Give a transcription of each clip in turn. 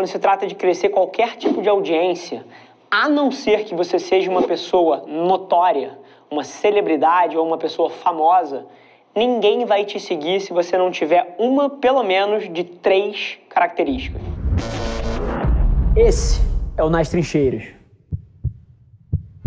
quando se trata de crescer qualquer tipo de audiência, a não ser que você seja uma pessoa notória, uma celebridade ou uma pessoa famosa, ninguém vai te seguir se você não tiver uma, pelo menos, de três características. Esse é o Nas Trincheiras.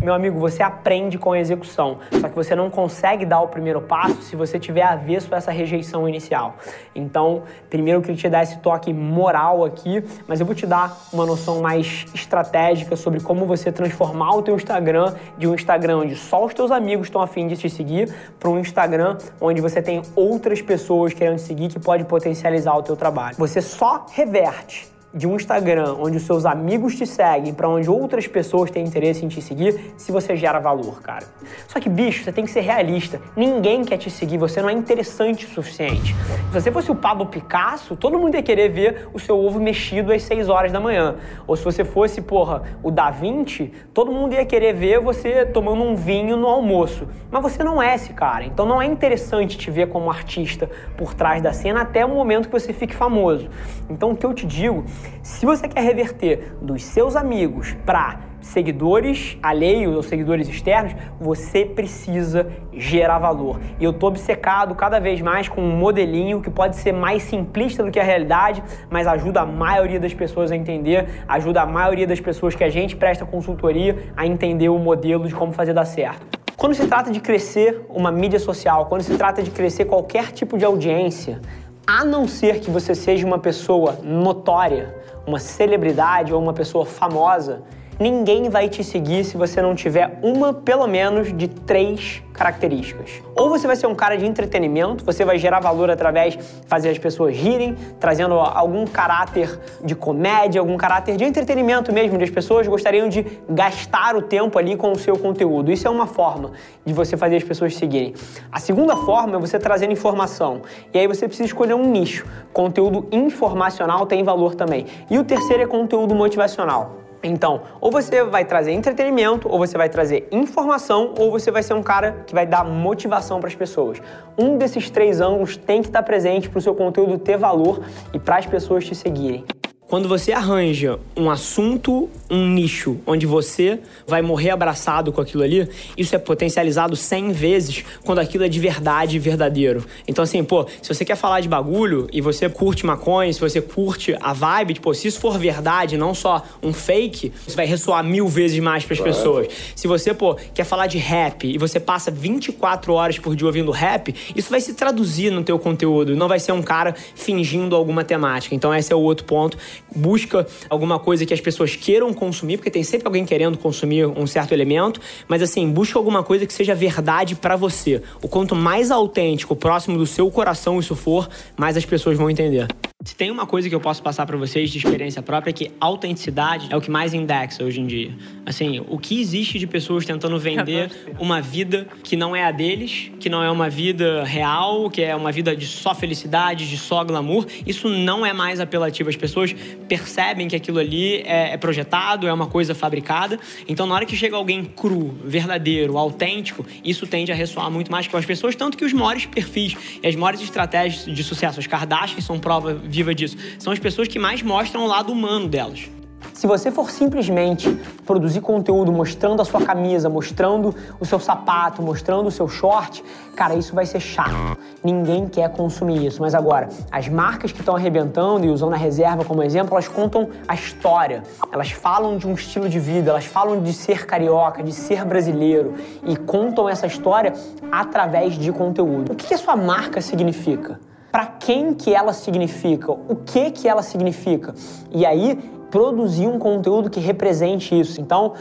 Meu amigo, você aprende com a execução, só que você não consegue dar o primeiro passo se você tiver avesso a essa rejeição inicial. Então, primeiro eu queria te dar esse toque moral aqui, mas eu vou te dar uma noção mais estratégica sobre como você transformar o teu Instagram de um Instagram onde só os teus amigos estão afim de te seguir para um Instagram onde você tem outras pessoas querendo te seguir que pode potencializar o teu trabalho. Você só reverte de um Instagram onde os seus amigos te seguem, para onde outras pessoas têm interesse em te seguir, se você gera valor, cara. Só que, bicho, você tem que ser realista. Ninguém quer te seguir, você não é interessante o suficiente. Se você fosse o Pablo Picasso, todo mundo ia querer ver o seu ovo mexido às 6 horas da manhã. Ou se você fosse, porra, o Da Vinci, todo mundo ia querer ver você tomando um vinho no almoço. Mas você não é esse cara, então não é interessante te ver como artista por trás da cena até o momento que você fique famoso. Então o que eu te digo se você quer reverter dos seus amigos para seguidores alheios ou seguidores externos, você precisa gerar valor. E eu tô obcecado cada vez mais com um modelinho que pode ser mais simplista do que a realidade, mas ajuda a maioria das pessoas a entender, ajuda a maioria das pessoas que a gente presta consultoria a entender o modelo de como fazer dar certo. Quando se trata de crescer uma mídia social, quando se trata de crescer qualquer tipo de audiência, a não ser que você seja uma pessoa notória, uma celebridade ou uma pessoa famosa, ninguém vai te seguir se você não tiver uma, pelo menos, de três características. Ou você vai ser um cara de entretenimento, você vai gerar valor através de fazer as pessoas rirem, trazendo algum caráter de comédia, algum caráter de entretenimento mesmo, onde as pessoas gostariam de gastar o tempo ali com o seu conteúdo. Isso é uma forma de você fazer as pessoas seguirem. A segunda forma é você trazendo informação. E aí você precisa escolher um nicho. Conteúdo informacional tem valor também. E o terceiro é conteúdo motivacional. Então, ou você vai trazer entretenimento, ou você vai trazer informação, ou você vai ser um cara que vai dar motivação para as pessoas. Um desses três ângulos tem que estar presente para o seu conteúdo ter valor e para as pessoas te seguirem. Quando você arranja um assunto, um nicho, onde você vai morrer abraçado com aquilo ali, isso é potencializado 100 vezes quando aquilo é de verdade e verdadeiro. Então, assim, pô, se você quer falar de bagulho e você curte maconha, se você curte a vibe, tipo, se isso for verdade, não só um fake, isso vai ressoar mil vezes mais para as claro. pessoas. Se você, pô, quer falar de rap e você passa 24 horas por dia ouvindo rap, isso vai se traduzir no teu conteúdo, não vai ser um cara fingindo alguma temática. Então, esse é o outro ponto busca alguma coisa que as pessoas queiram consumir, porque tem sempre alguém querendo consumir um certo elemento, mas assim, busca alguma coisa que seja verdade para você. O quanto mais autêntico, próximo do seu coração isso for, mais as pessoas vão entender. Se tem uma coisa que eu posso passar para vocês de experiência própria é que autenticidade é o que mais indexa hoje em dia. Assim, o que existe de pessoas tentando vender uma vida que não é a deles, que não é uma vida real, que é uma vida de só felicidade, de só glamour, isso não é mais apelativo. As pessoas percebem que aquilo ali é, é projetado, é uma coisa fabricada. Então, na hora que chega alguém cru, verdadeiro, autêntico, isso tende a ressoar muito mais com as pessoas, tanto que os maiores perfis e as maiores estratégias de sucesso, as Kardashian são prova viva disso. São as pessoas que mais mostram o lado humano delas. Se você for simplesmente produzir conteúdo mostrando a sua camisa, mostrando o seu sapato, mostrando o seu short, cara, isso vai ser chato. Ninguém quer consumir isso. Mas agora, as marcas que estão arrebentando e usando a reserva como exemplo, elas contam a história. Elas falam de um estilo de vida, elas falam de ser carioca, de ser brasileiro e contam essa história através de conteúdo. O que a sua marca significa? Para quem que ela significa, o que que ela significa. E aí produzir um conteúdo que represente isso. Então,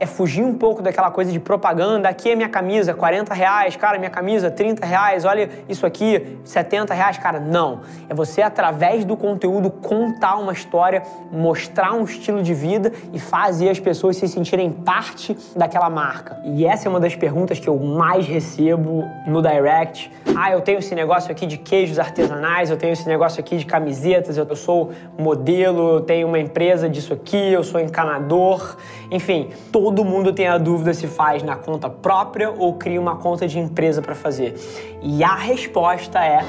é fugir um pouco daquela coisa de propaganda. Aqui é minha camisa, 40 reais, cara, minha camisa, 30 reais, olha isso aqui, 70 reais, cara. Não. É você, através do conteúdo, contar uma história, mostrar um estilo de vida e fazer as pessoas se sentirem parte daquela marca. E essa é uma das perguntas que eu mais recebo no direct. Ah, eu tenho esse negócio aqui de queijos artesanais, eu tenho esse negócio aqui de camisetas, eu sou modelo, eu tenho uma empresa disso aqui, eu sou encanador. Enfim, todo todo mundo tem a dúvida se faz na conta própria ou cria uma conta de empresa para fazer. E a resposta é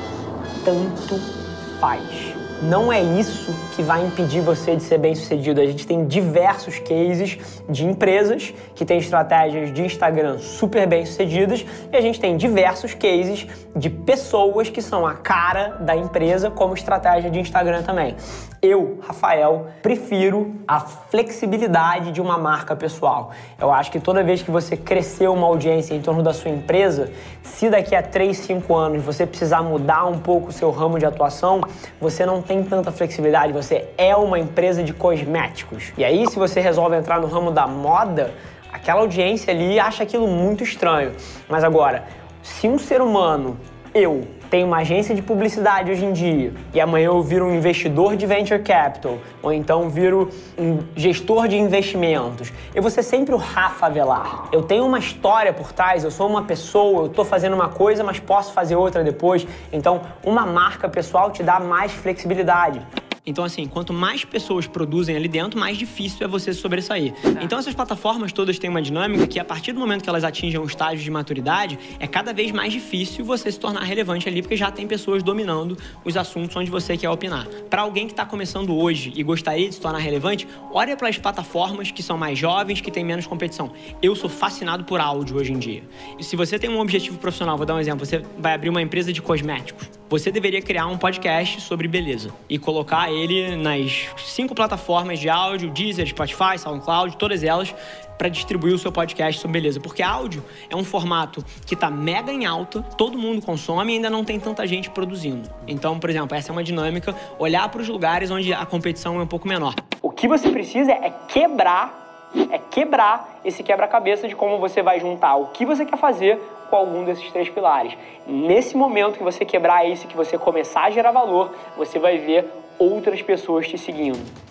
tanto faz. Não é isso que vai impedir você de ser bem sucedido. A gente tem diversos cases de empresas que têm estratégias de Instagram super bem sucedidas e a gente tem diversos cases de pessoas que são a cara da empresa como estratégia de Instagram também. Eu, Rafael, prefiro a flexibilidade de uma marca pessoal. Eu acho que toda vez que você crescer uma audiência em torno da sua empresa, se daqui a 3, 5 anos você precisar mudar um pouco o seu ramo de atuação, você não tem tanta flexibilidade, você é uma empresa de cosméticos. E aí, se você resolve entrar no ramo da moda, aquela audiência ali acha aquilo muito estranho. Mas agora, se um ser humano, eu, tenho uma agência de publicidade hoje em dia e amanhã eu viro um investidor de venture capital ou então viro um gestor de investimentos, eu vou ser sempre o Rafa Velar. Eu tenho uma história por trás, eu sou uma pessoa, eu estou fazendo uma coisa, mas posso fazer outra depois. Então, uma marca pessoal te dá mais flexibilidade. Então, assim, quanto mais pessoas produzem ali dentro, mais difícil é você sobressair. É. Então, essas plataformas todas têm uma dinâmica que, a partir do momento que elas atingem um estágio de maturidade, é cada vez mais difícil você se tornar relevante ali, porque já tem pessoas dominando os assuntos onde você quer opinar. Para alguém que está começando hoje e gostaria de se tornar relevante, olha para as plataformas que são mais jovens, que têm menos competição. Eu sou fascinado por áudio hoje em dia. E se você tem um objetivo profissional, vou dar um exemplo, você vai abrir uma empresa de cosméticos você deveria criar um podcast sobre beleza e colocar ele nas cinco plataformas de áudio, Deezer, Spotify, SoundCloud, todas elas, para distribuir o seu podcast sobre beleza. Porque áudio é um formato que está mega em alta, todo mundo consome e ainda não tem tanta gente produzindo. Então, por exemplo, essa é uma dinâmica, olhar para os lugares onde a competição é um pouco menor. O que você precisa é quebrar, é quebrar esse quebra-cabeça de como você vai juntar o que você quer fazer com algum desses três pilares. Nesse momento que você quebrar isso, que você começar a gerar valor, você vai ver outras pessoas te seguindo.